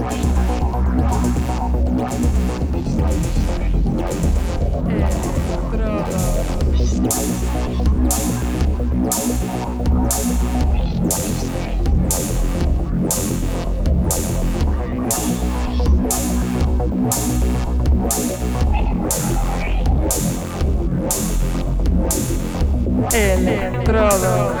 Estrada. Electrodos.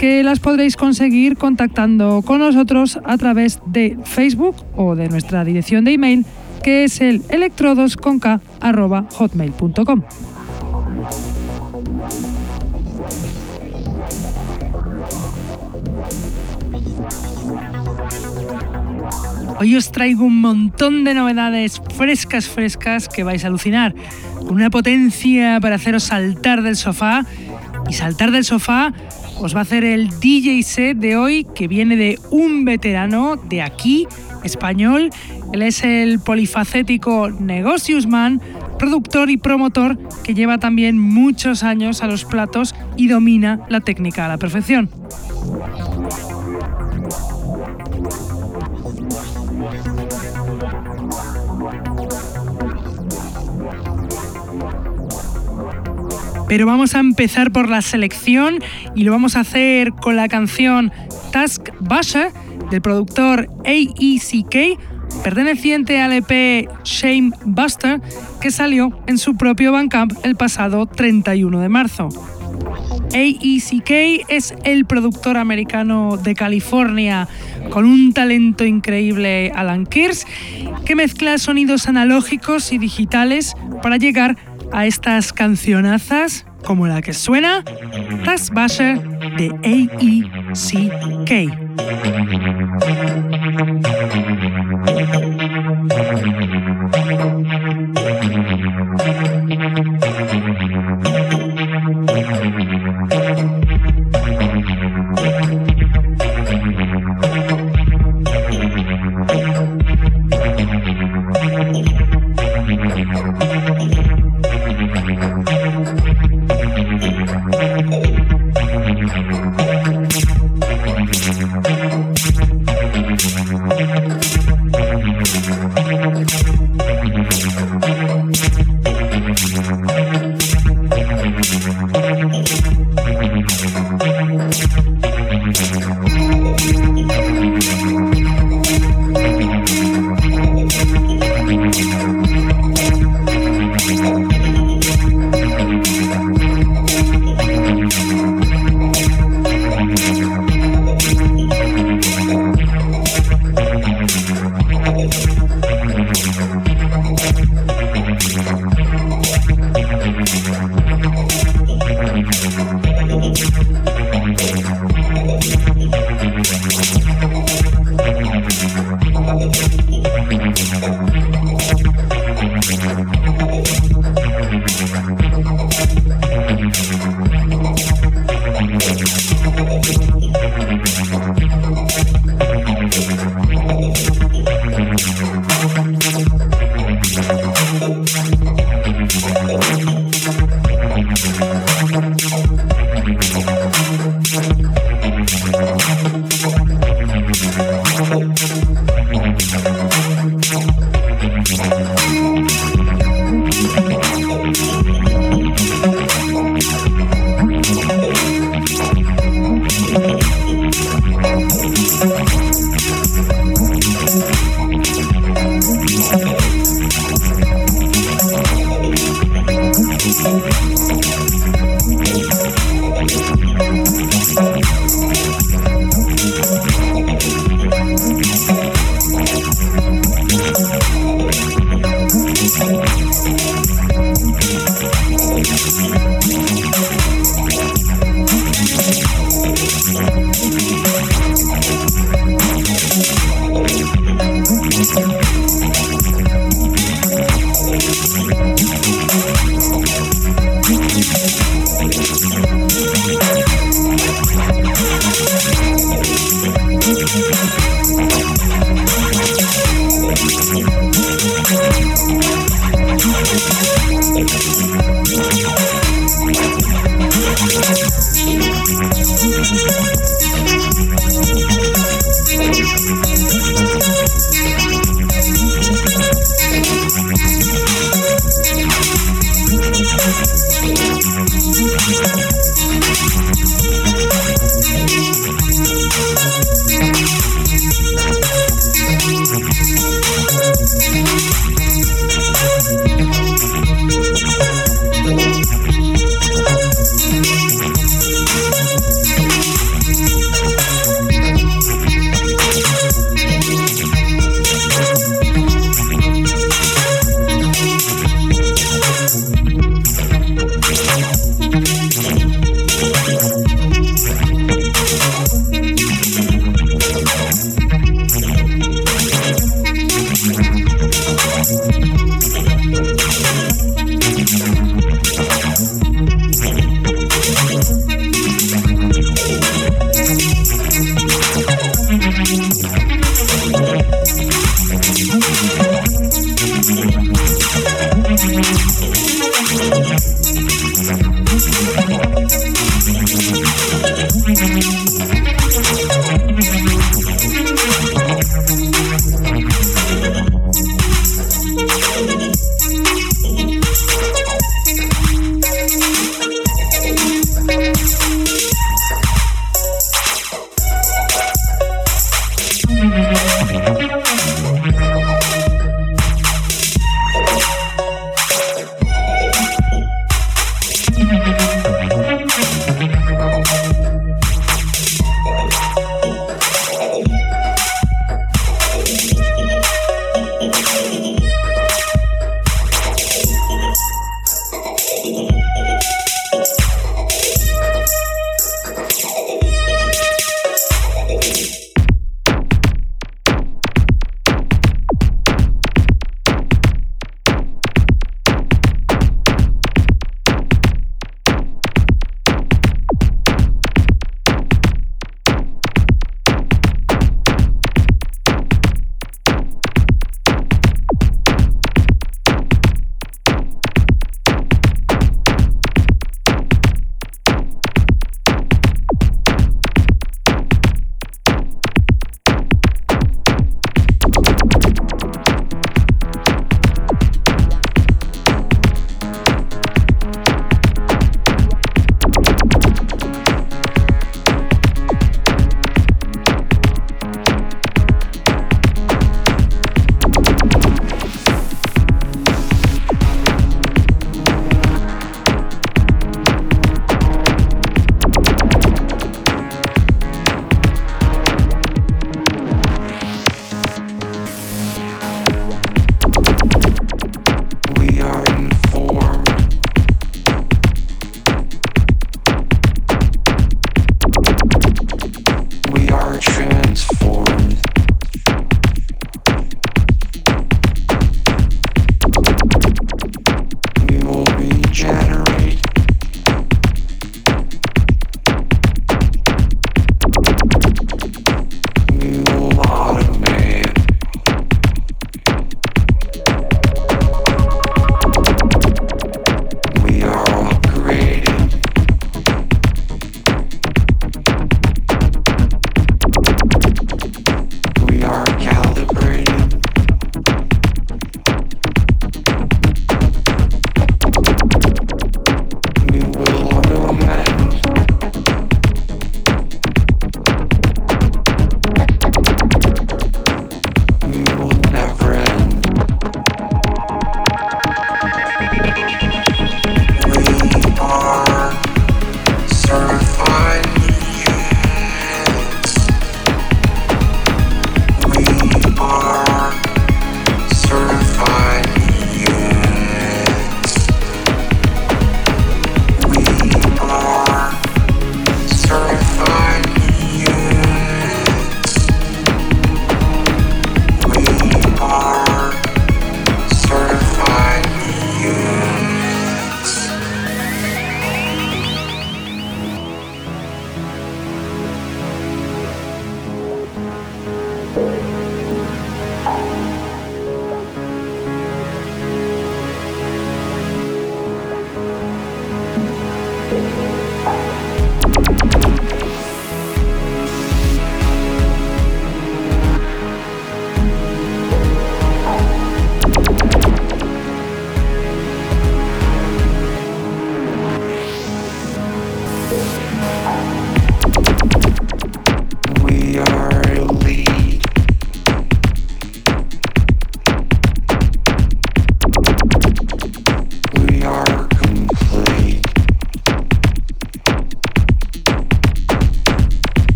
que las podréis conseguir contactando con nosotros a través de Facebook o de nuestra dirección de email que es el electrodosconk.hotmail.com. Hoy os traigo un montón de novedades frescas, frescas que vais a alucinar. Con una potencia para haceros saltar del sofá. Y saltar del sofá os va a hacer el DJ set de hoy que viene de un veterano de aquí, español. Él es el polifacético Negocius Man, productor y promotor que lleva también muchos años a los platos y domina la técnica a la perfección. Pero vamos a empezar por la selección y lo vamos a hacer con la canción Task Basher del productor AECK, perteneciente al EP Shame Buster, que salió en su propio Bandcamp el pasado 31 de marzo. AECK es el productor americano de California con un talento increíble Alan Kears que mezcla sonidos analógicos y digitales para llegar a estas cancionazas como la que suena Task Basher de AECK.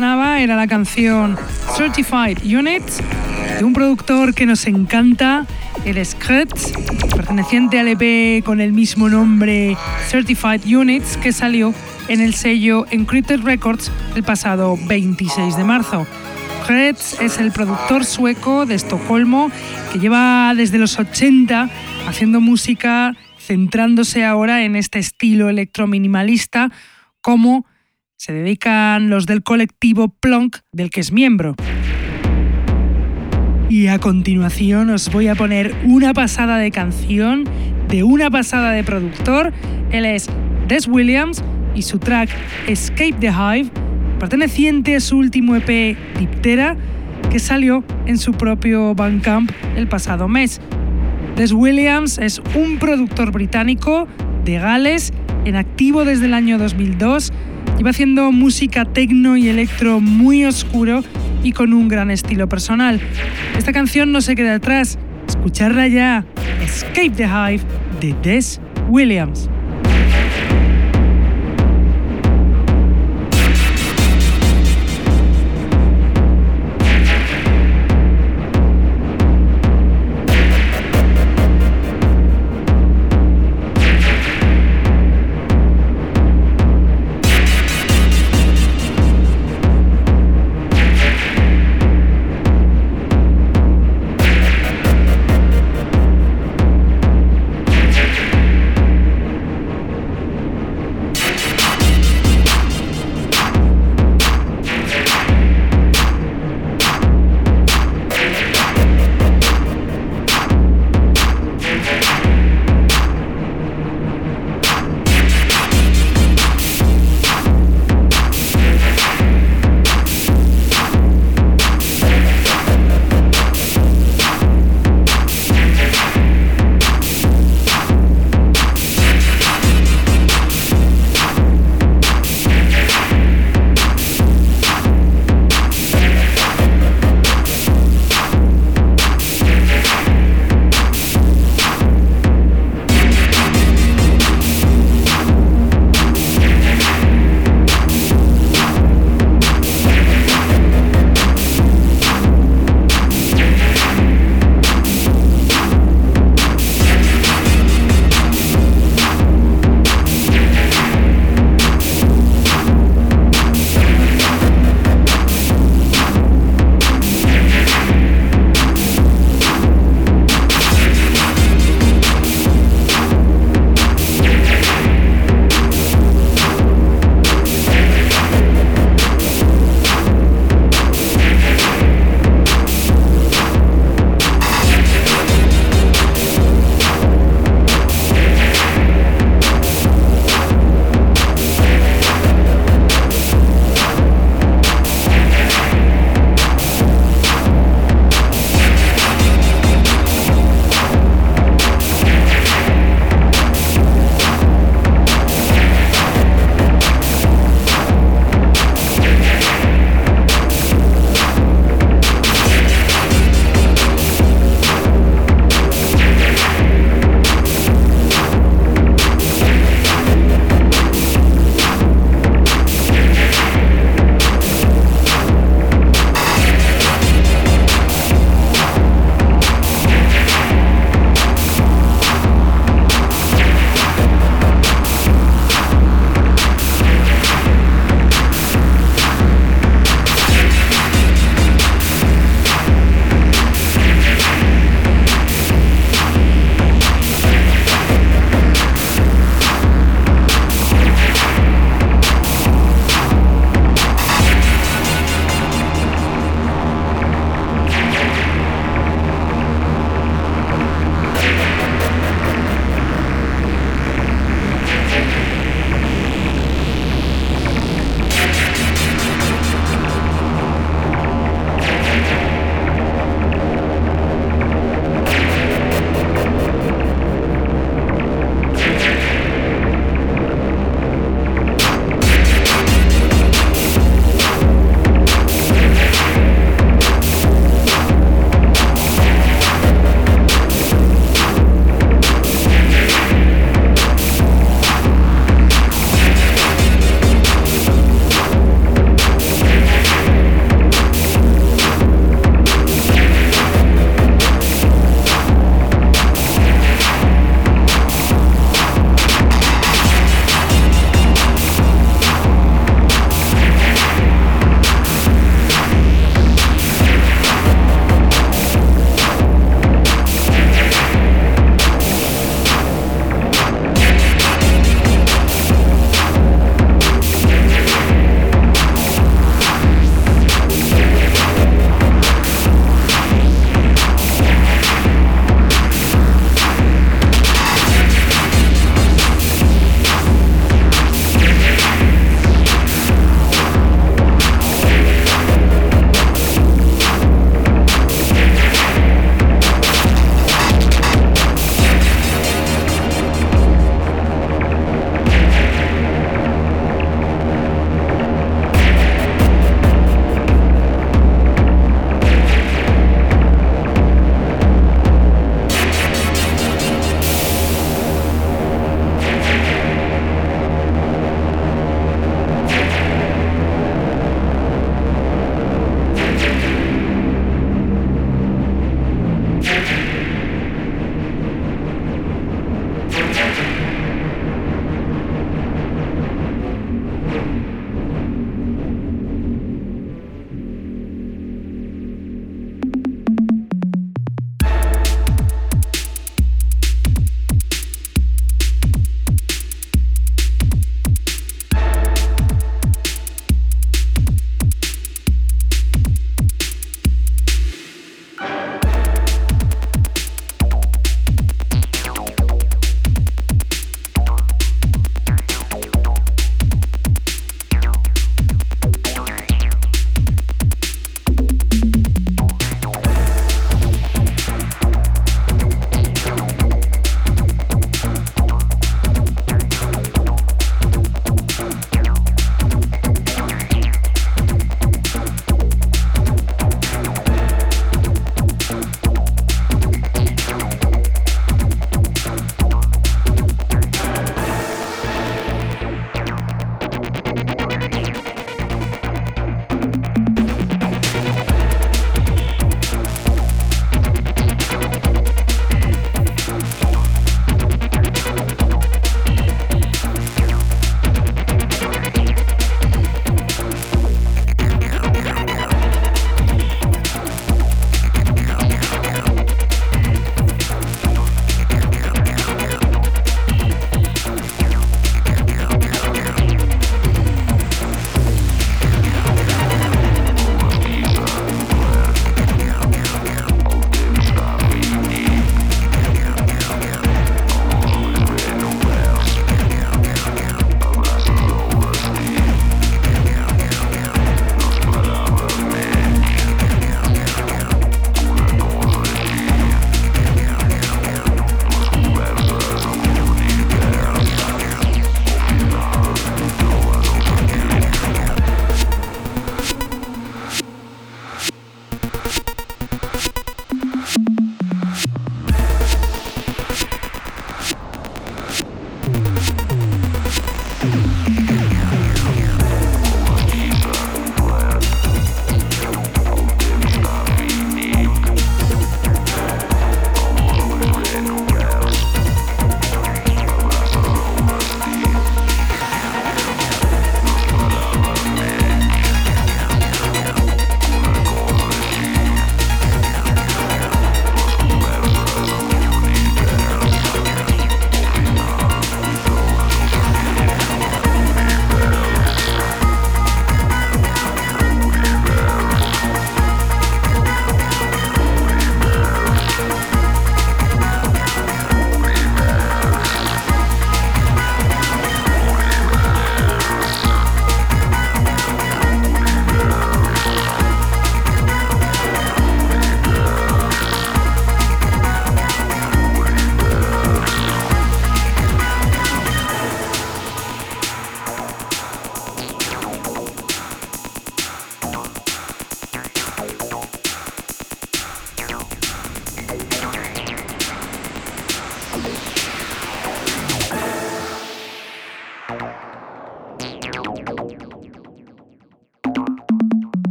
Era la canción Certified Units de un productor que nos encanta, el Scratch, perteneciente al EP con el mismo nombre Certified Units que salió en el sello Encrypted Records el pasado 26 de marzo. Kretz es el productor sueco de Estocolmo que lleva desde los 80 haciendo música centrándose ahora en este estilo electrominimalista como se dedican los del colectivo Plonk del que es miembro. Y a continuación os voy a poner una pasada de canción de una pasada de productor. Él es Des Williams y su track Escape the Hive, perteneciente a su último EP Diptera, que salió en su propio Bandcamp el pasado mes. Des Williams es un productor británico de Gales, en activo desde el año 2002. Lleva haciendo música tecno y electro muy oscuro y con un gran estilo personal. Esta canción no se queda atrás. Escucharla ya. Escape the Hive de Des Williams.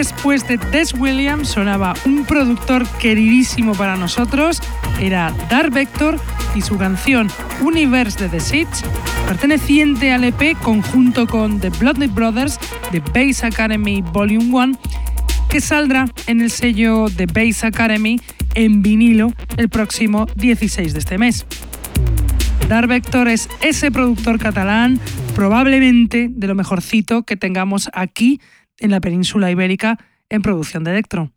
Después de Des Williams sonaba un productor queridísimo para nosotros, era Dark Vector y su canción Universe de The Seeds, perteneciente al EP conjunto con The Bloodlet Brothers de Bass Academy Volume 1, que saldrá en el sello de Bass Academy en vinilo el próximo 16 de este mes. Dark Vector es ese productor catalán, probablemente de lo mejorcito que tengamos aquí en la península ibérica en producción de electro.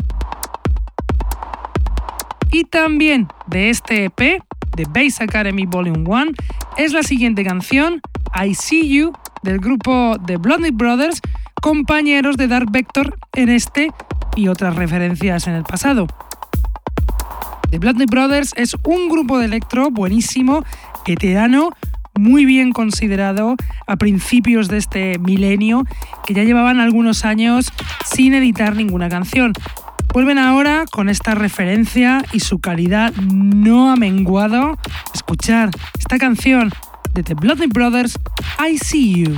Y también de este EP, de Bass Academy Volume 1, es la siguiente canción, I See You, del grupo The Blondie Brothers, compañeros de Dark Vector en este y otras referencias en el pasado. The Blondie Brothers es un grupo de electro buenísimo, veterano, muy bien considerado a principios de este milenio, que ya llevaban algunos años sin editar ninguna canción. Vuelven ahora con esta referencia y su calidad no ha menguado. Escuchar esta canción de The Bloody Brothers, I See You.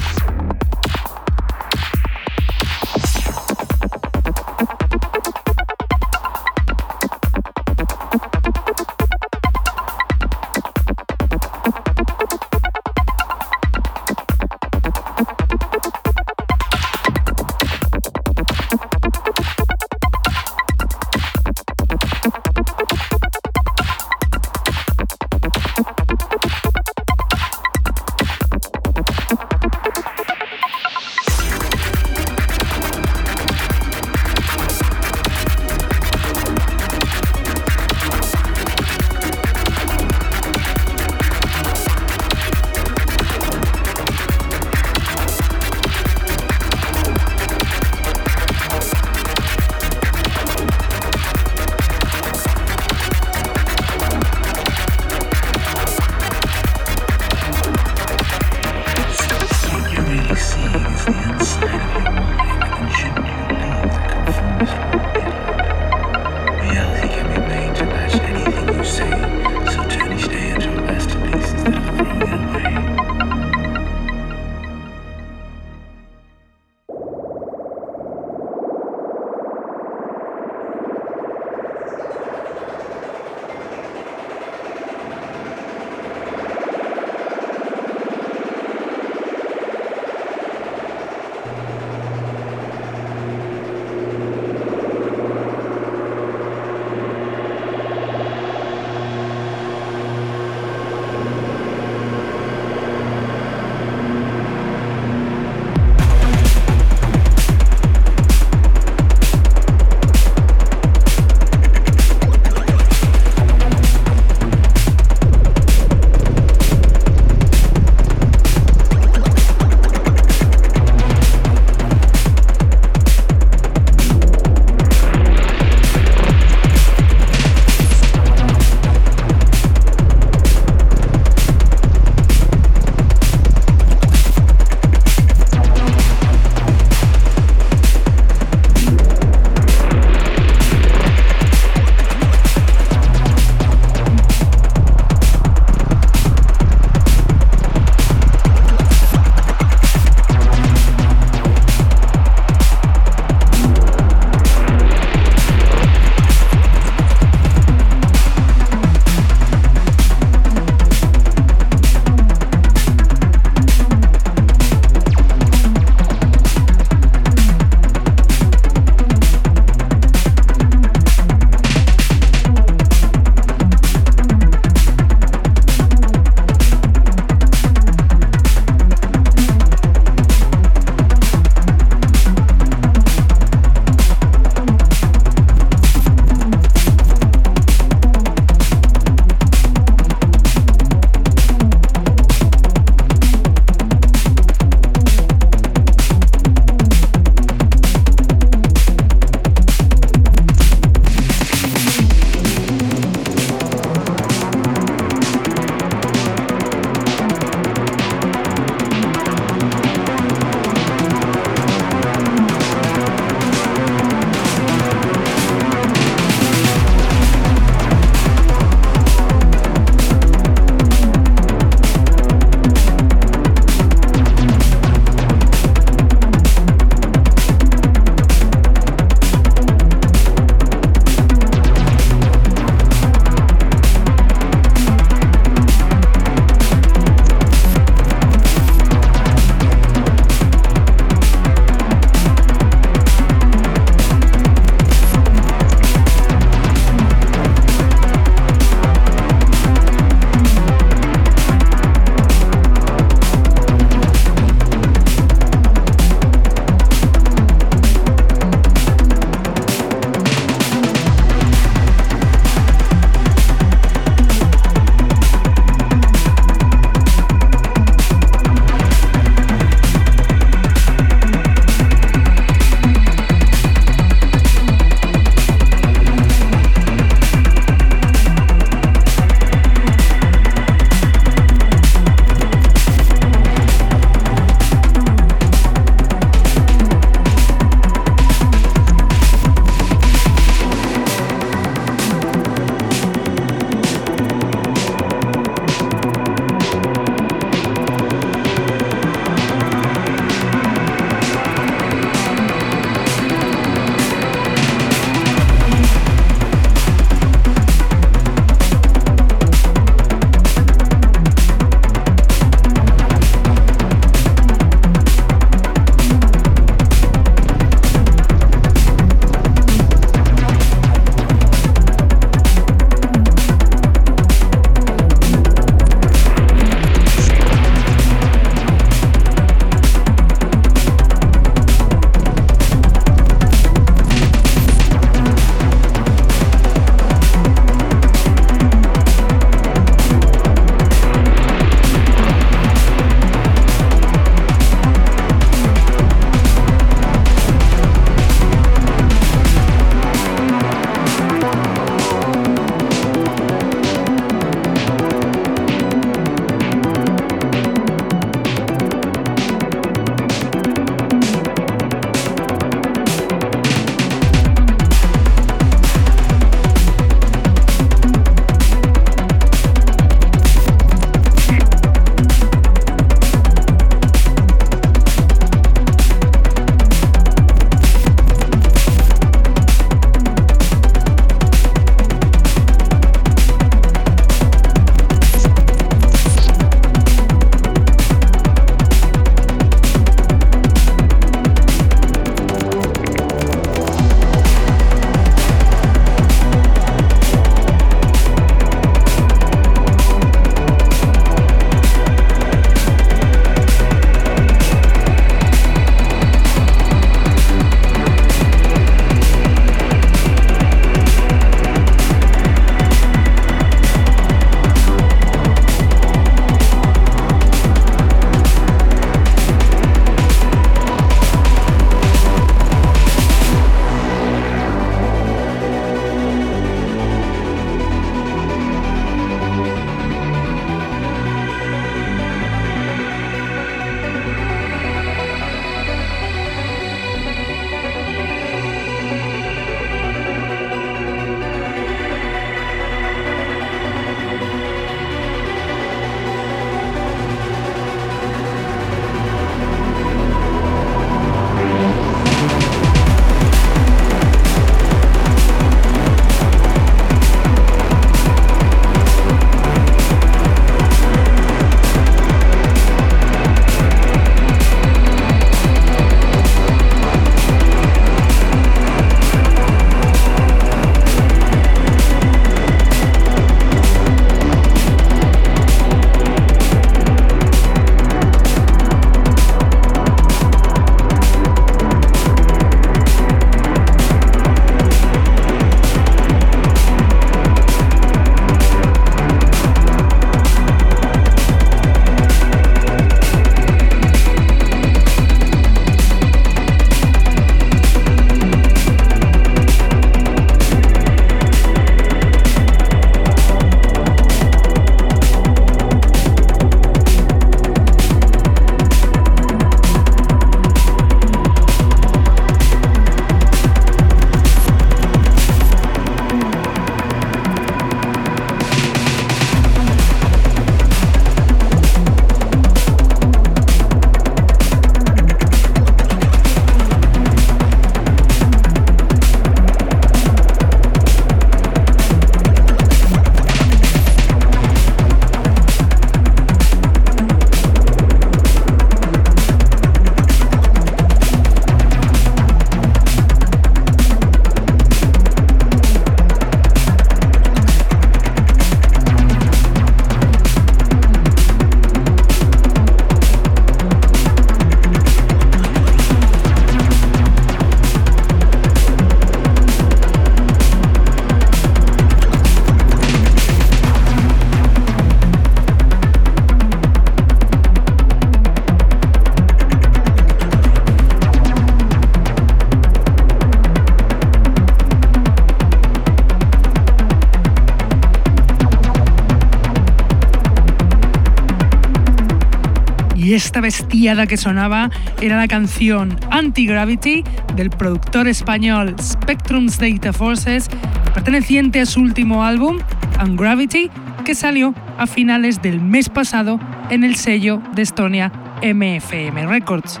Bestiada que sonaba era la canción Anti-Gravity del productor español Spectrum's Data Forces, perteneciente a su último álbum, Ungravity, que salió a finales del mes pasado en el sello de Estonia MFM Records.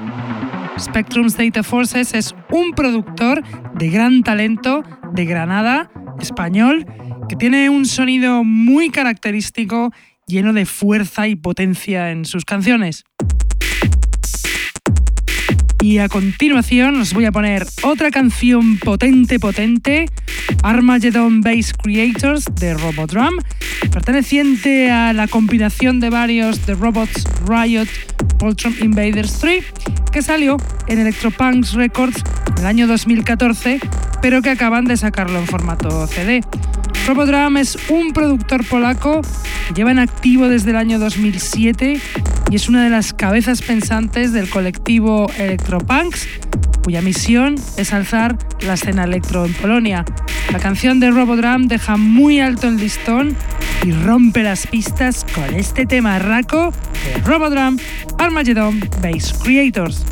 Spectrum's Data Forces es un productor de gran talento de Granada, español, que tiene un sonido muy característico, lleno de fuerza y potencia en sus canciones. Y a continuación os voy a poner otra canción potente, potente, Armageddon Bass Creators de Robodrum, perteneciente a la combinación de varios The Robots Riot Voltron Invaders 3, que salió en Electropunks Records en el año 2014, pero que acaban de sacarlo en formato CD. Robodrum es un productor polaco que lleva en activo desde el año 2007 y es una de las cabezas pensantes del colectivo Electropunks, cuya misión es alzar la escena electro en Polonia. La canción de Robodrum deja muy alto el listón y rompe las pistas con este tema raco de Robodrum Armageddon Bass Creators.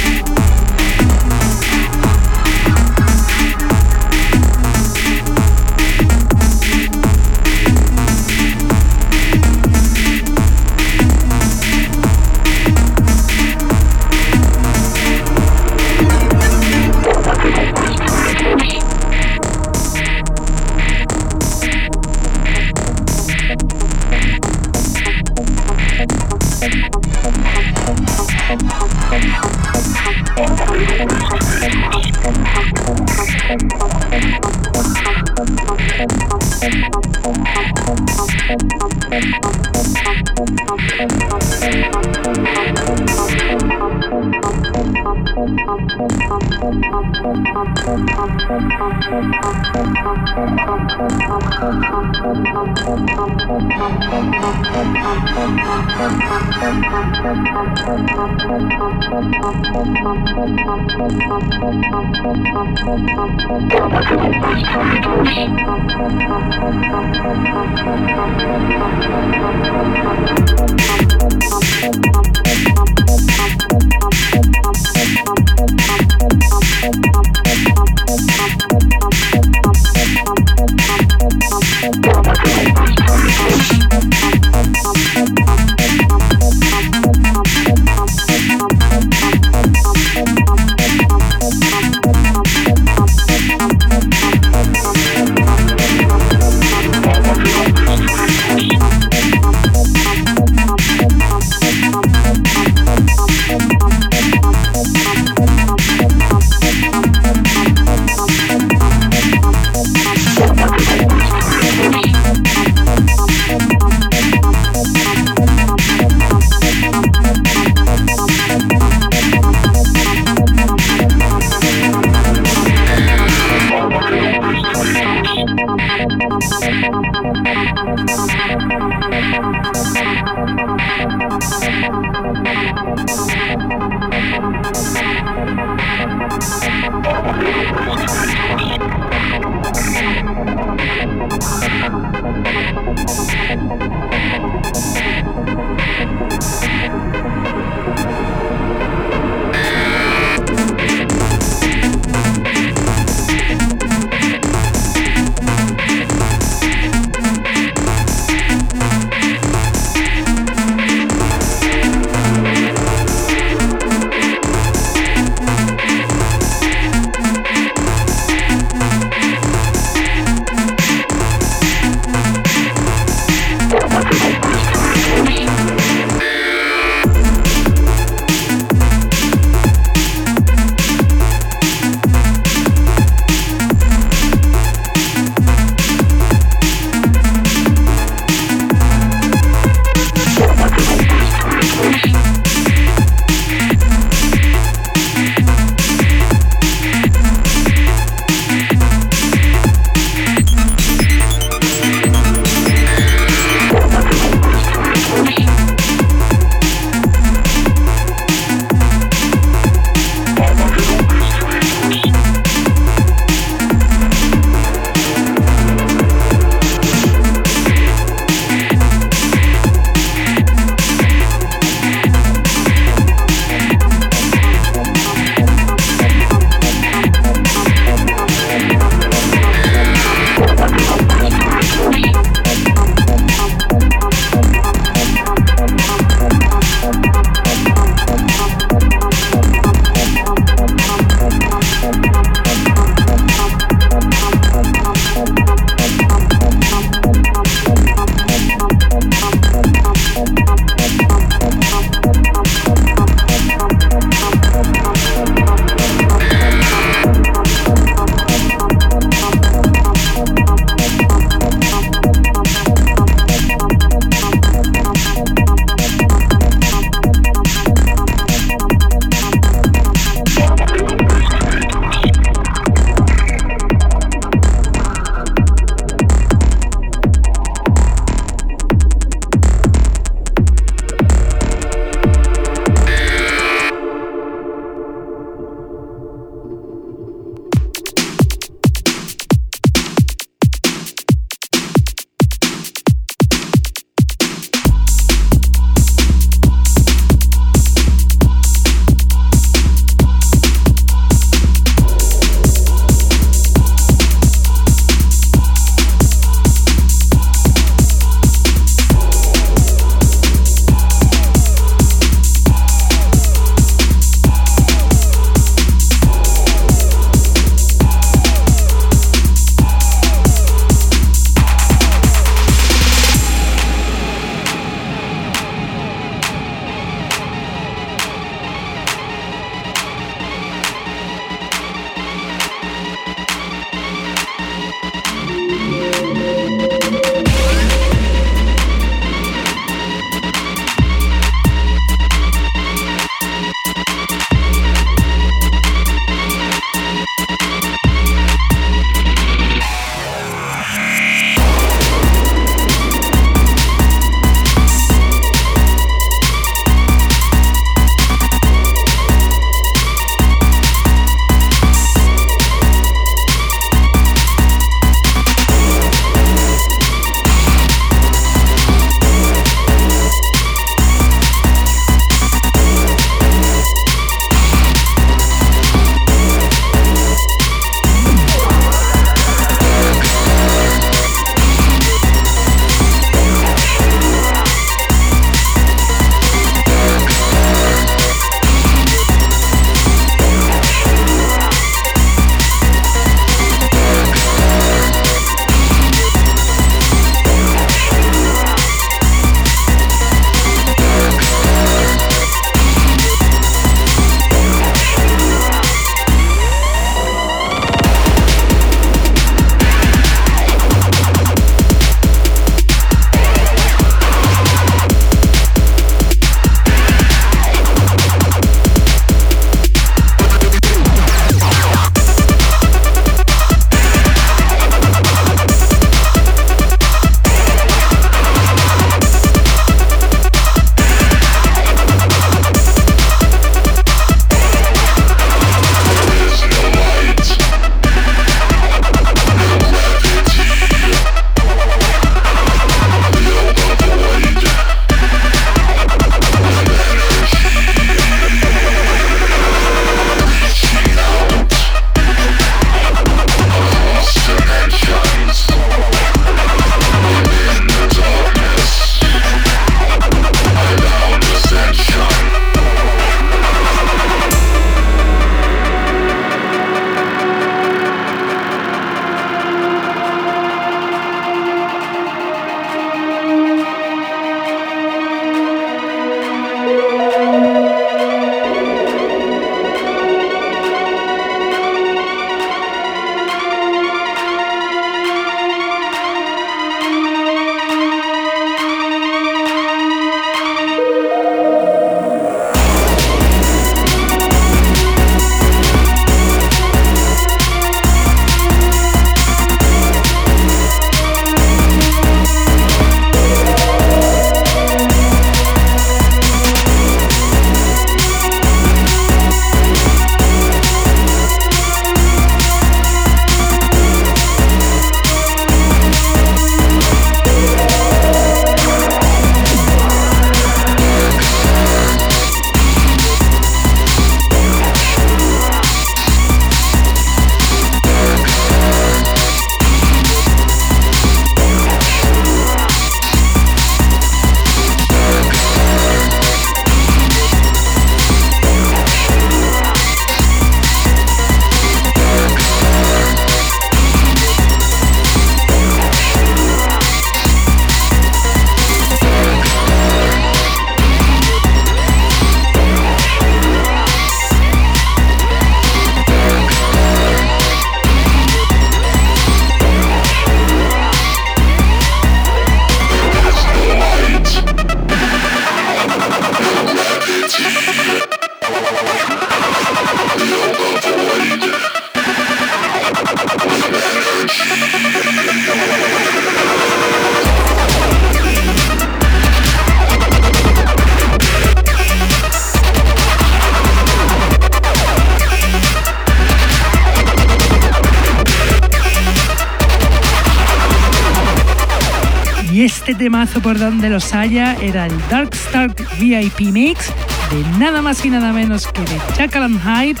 Este temazo por donde los haya era el Dark Star VIP Mix de nada más y nada menos que de Jackal Hyde,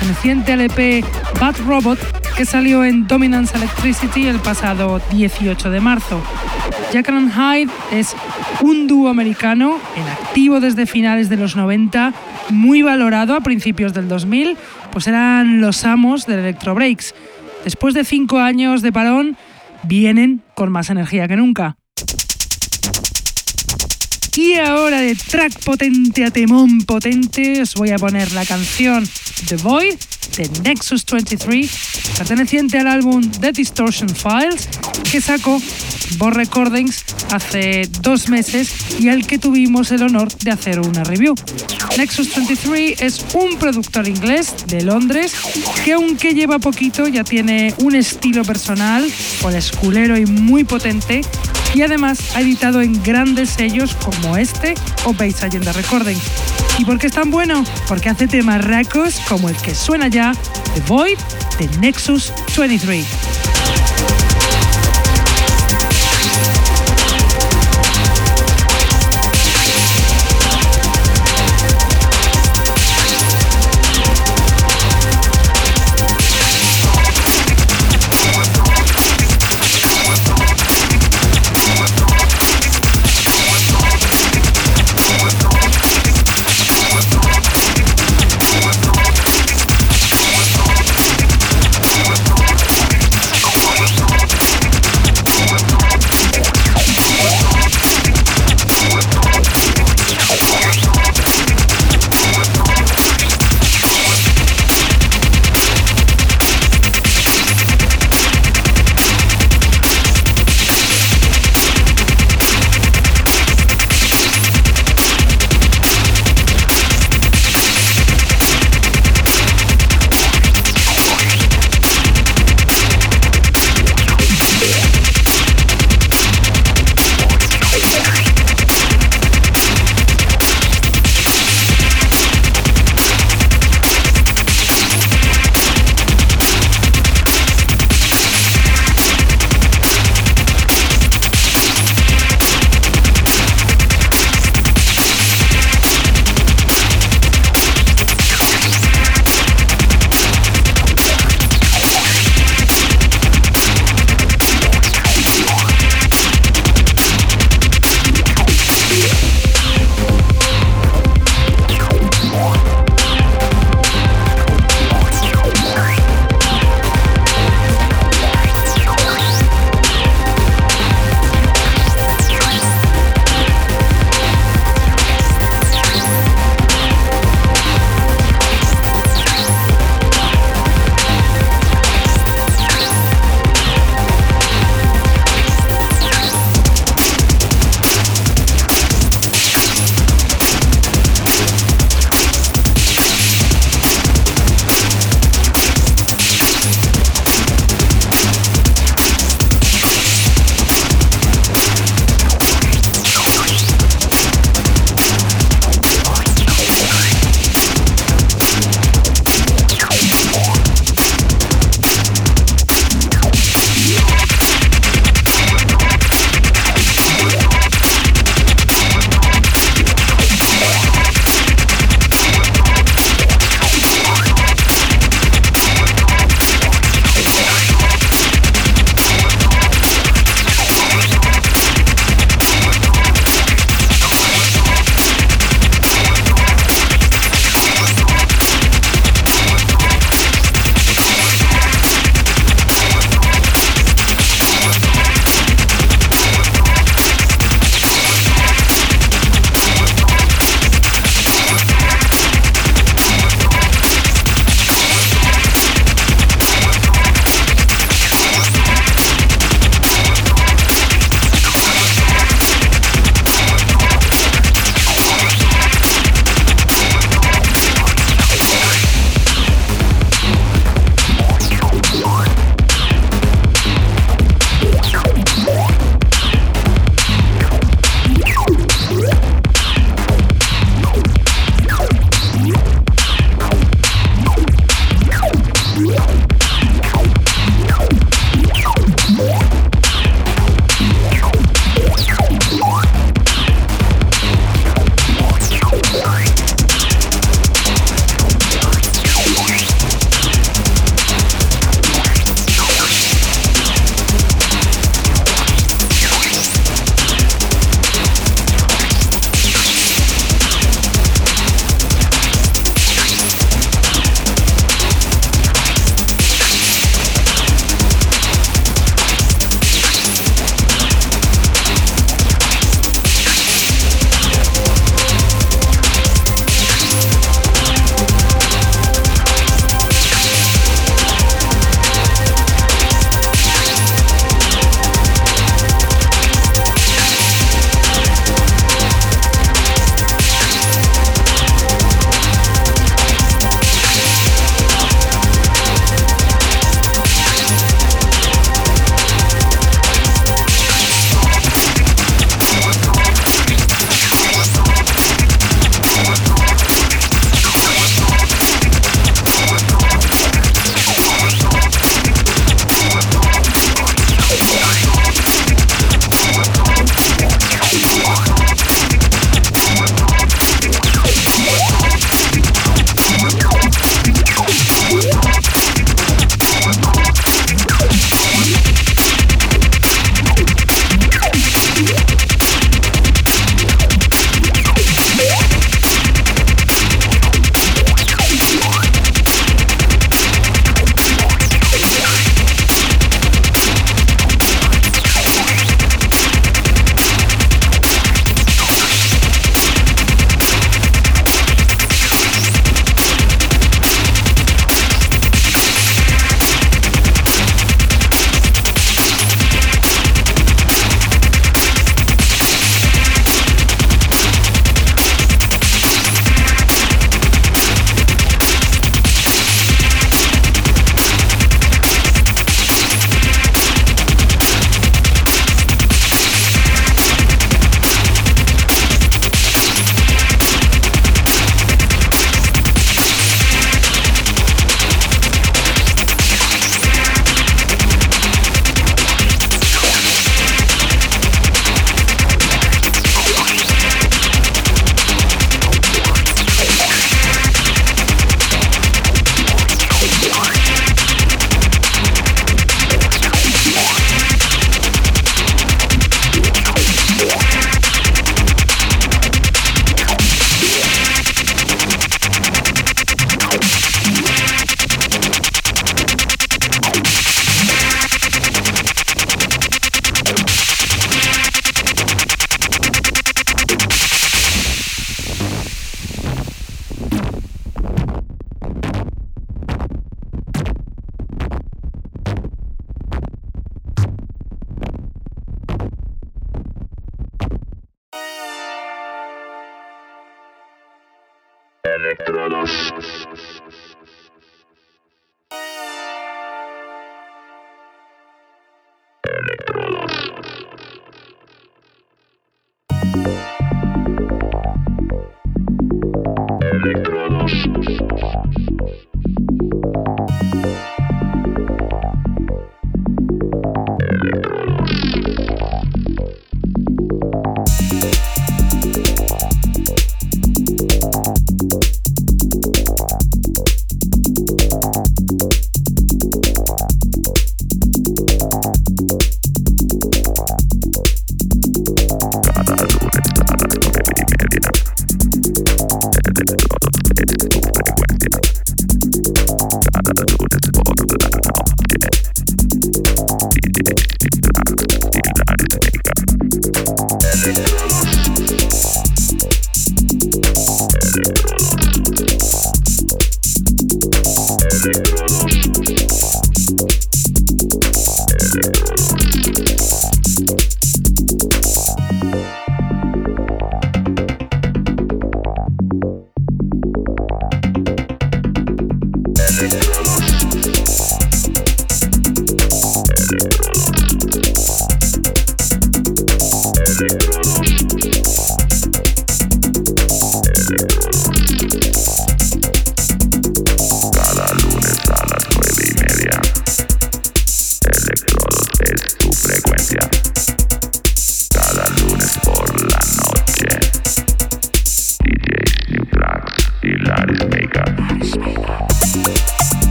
perteneciente al EP Bad Robot que salió en Dominance Electricity el pasado 18 de marzo. Jackal Hyde es un dúo americano en activo desde finales de los 90, muy valorado a principios del 2000, pues eran los amos del Electro Breaks. Después de cinco años de parón, vienen con más energía que nunca. Y ahora de track potente a temón potente os voy a poner la canción The Void de Nexus 23, perteneciente al álbum The Distortion Files, que sacó Boss Recordings hace dos meses y al que tuvimos el honor de hacer una review. Nexus 23 es un productor inglés de Londres que aunque lleva poquito ya tiene un estilo personal, esculero y muy potente y además ha editado en grandes sellos como este o Base Agenda Recording. ¿Y por qué es tan bueno? Porque hace temas racos como el que suena The Void de Nexus 23.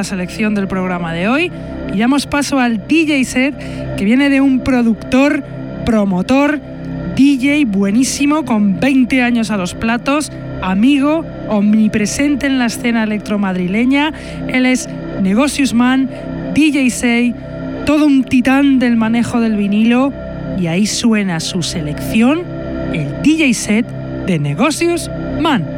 La selección del programa de hoy y damos paso al DJ set que viene de un productor, promotor, DJ buenísimo con 20 años a los platos, amigo, omnipresente en la escena electromadrileña. Él es Negocius Man, DJ Say, todo un titán del manejo del vinilo y ahí suena su selección, el DJ set de Negocius Man.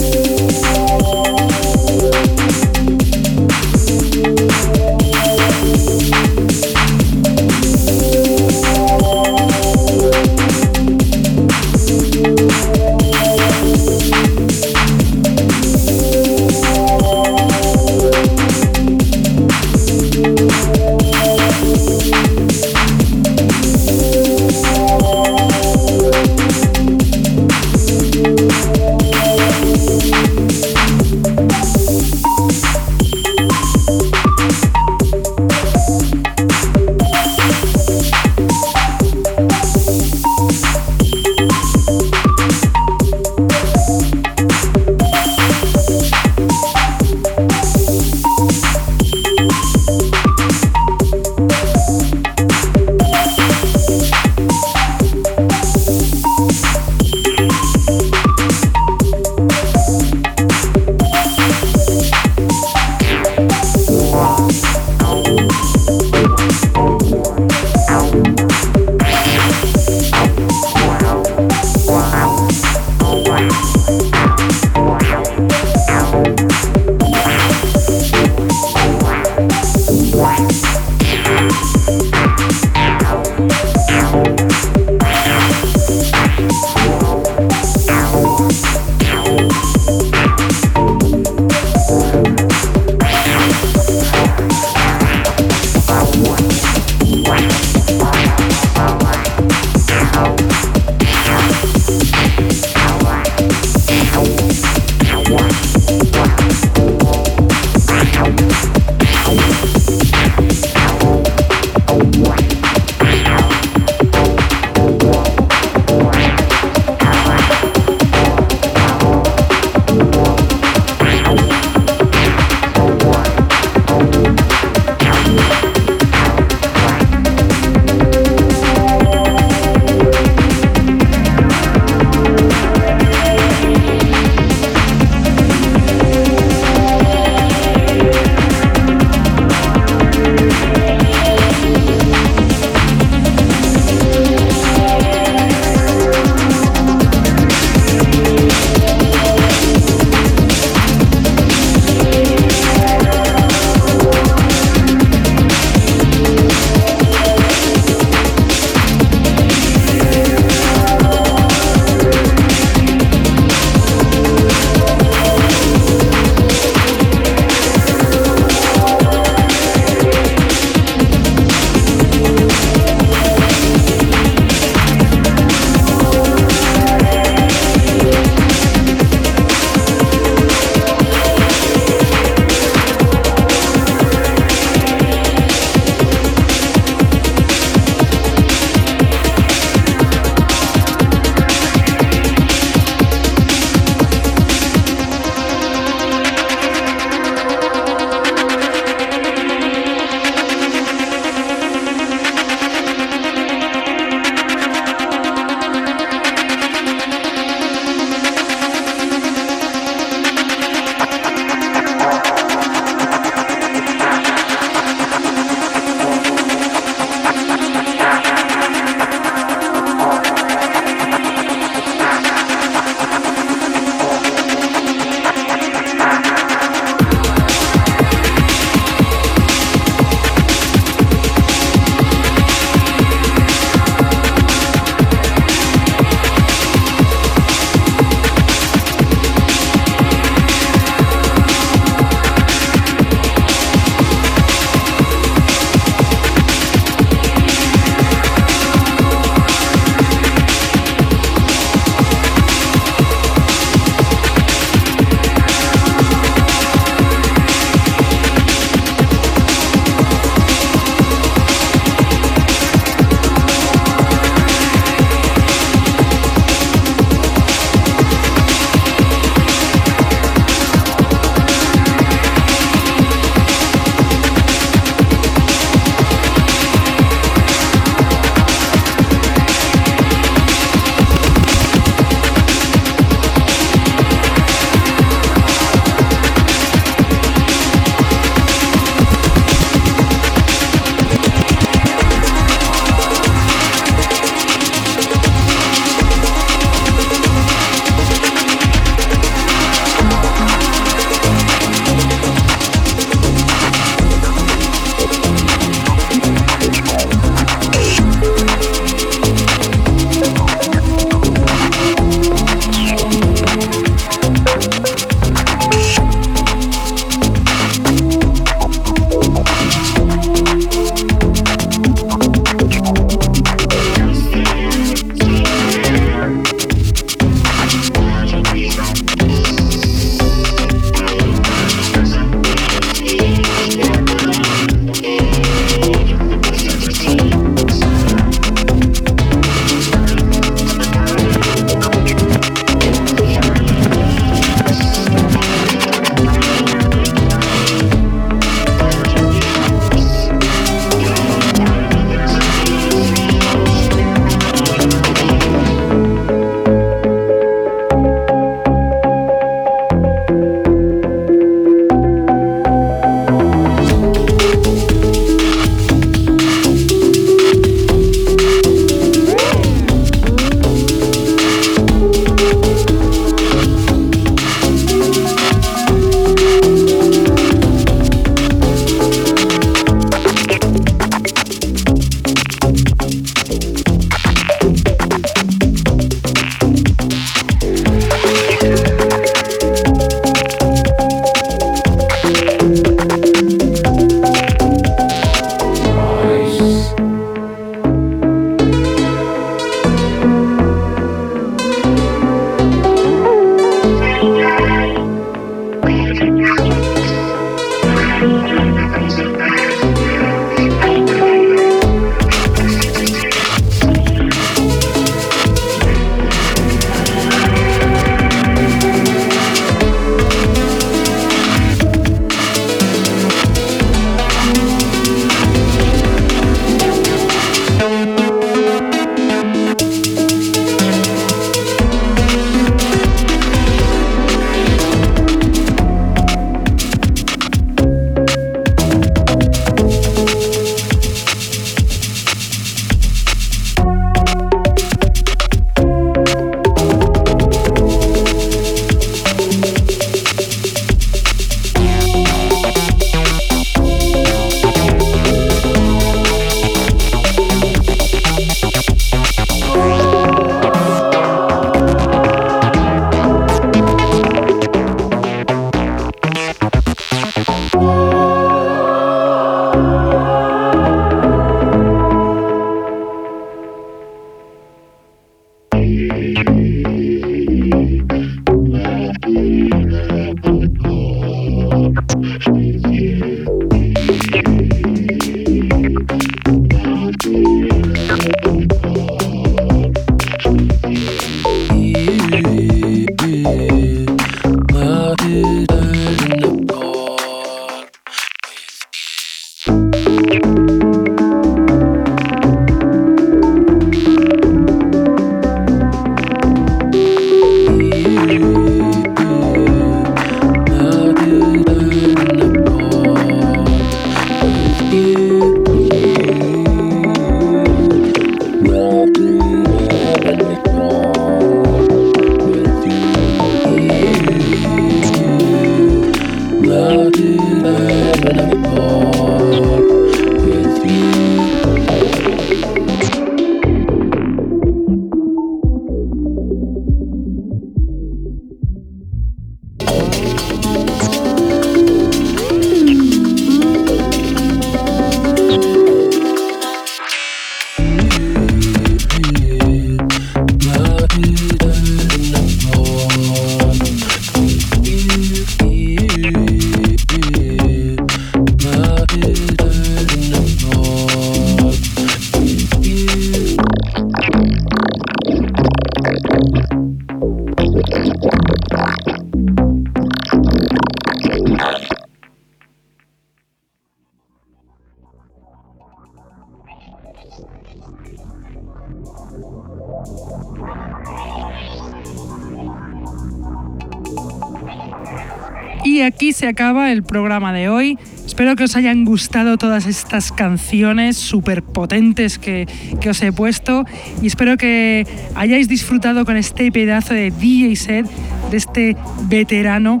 Programa de hoy. Espero que os hayan gustado todas estas canciones súper potentes que, que, os he puesto y espero que hayáis disfrutado con este pedazo de DJ set de este veterano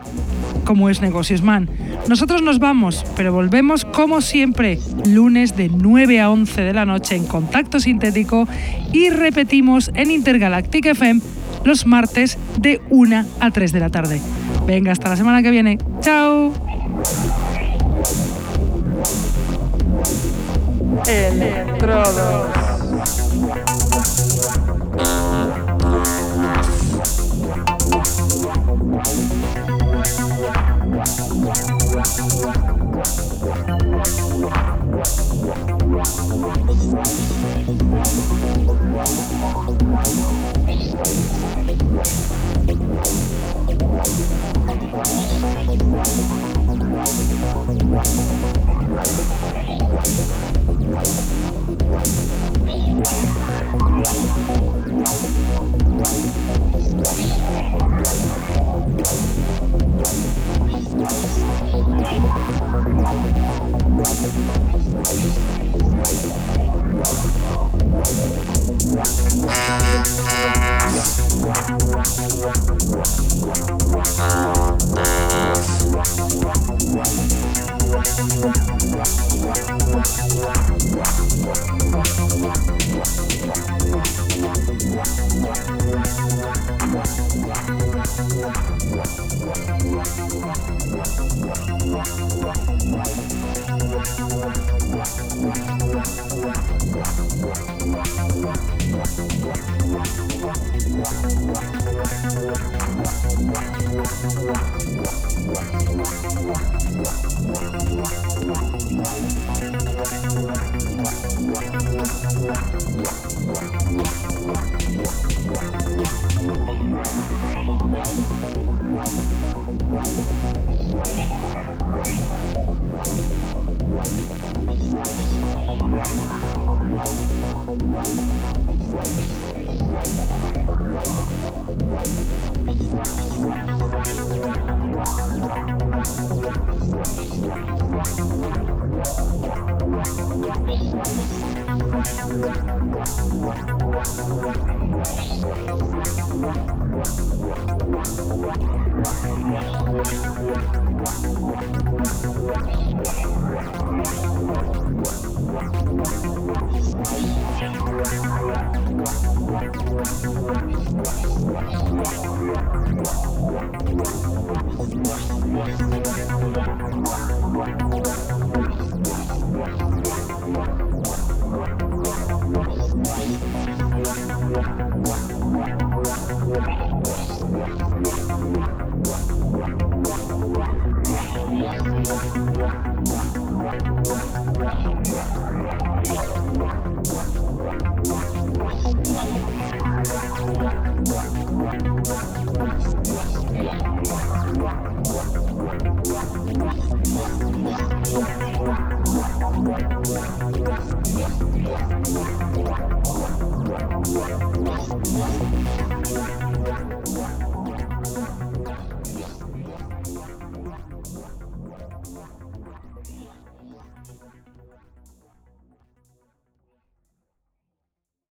como es Negocios Man. Nosotros nos vamos, pero volvemos como siempre, lunes de 9 a 11 de la noche en Contacto Sintético y repetimos en Intergalactic FM los martes de 1 a 3 de la tarde. Venga, hasta la semana que viene. Chao. Electrodos. Wow.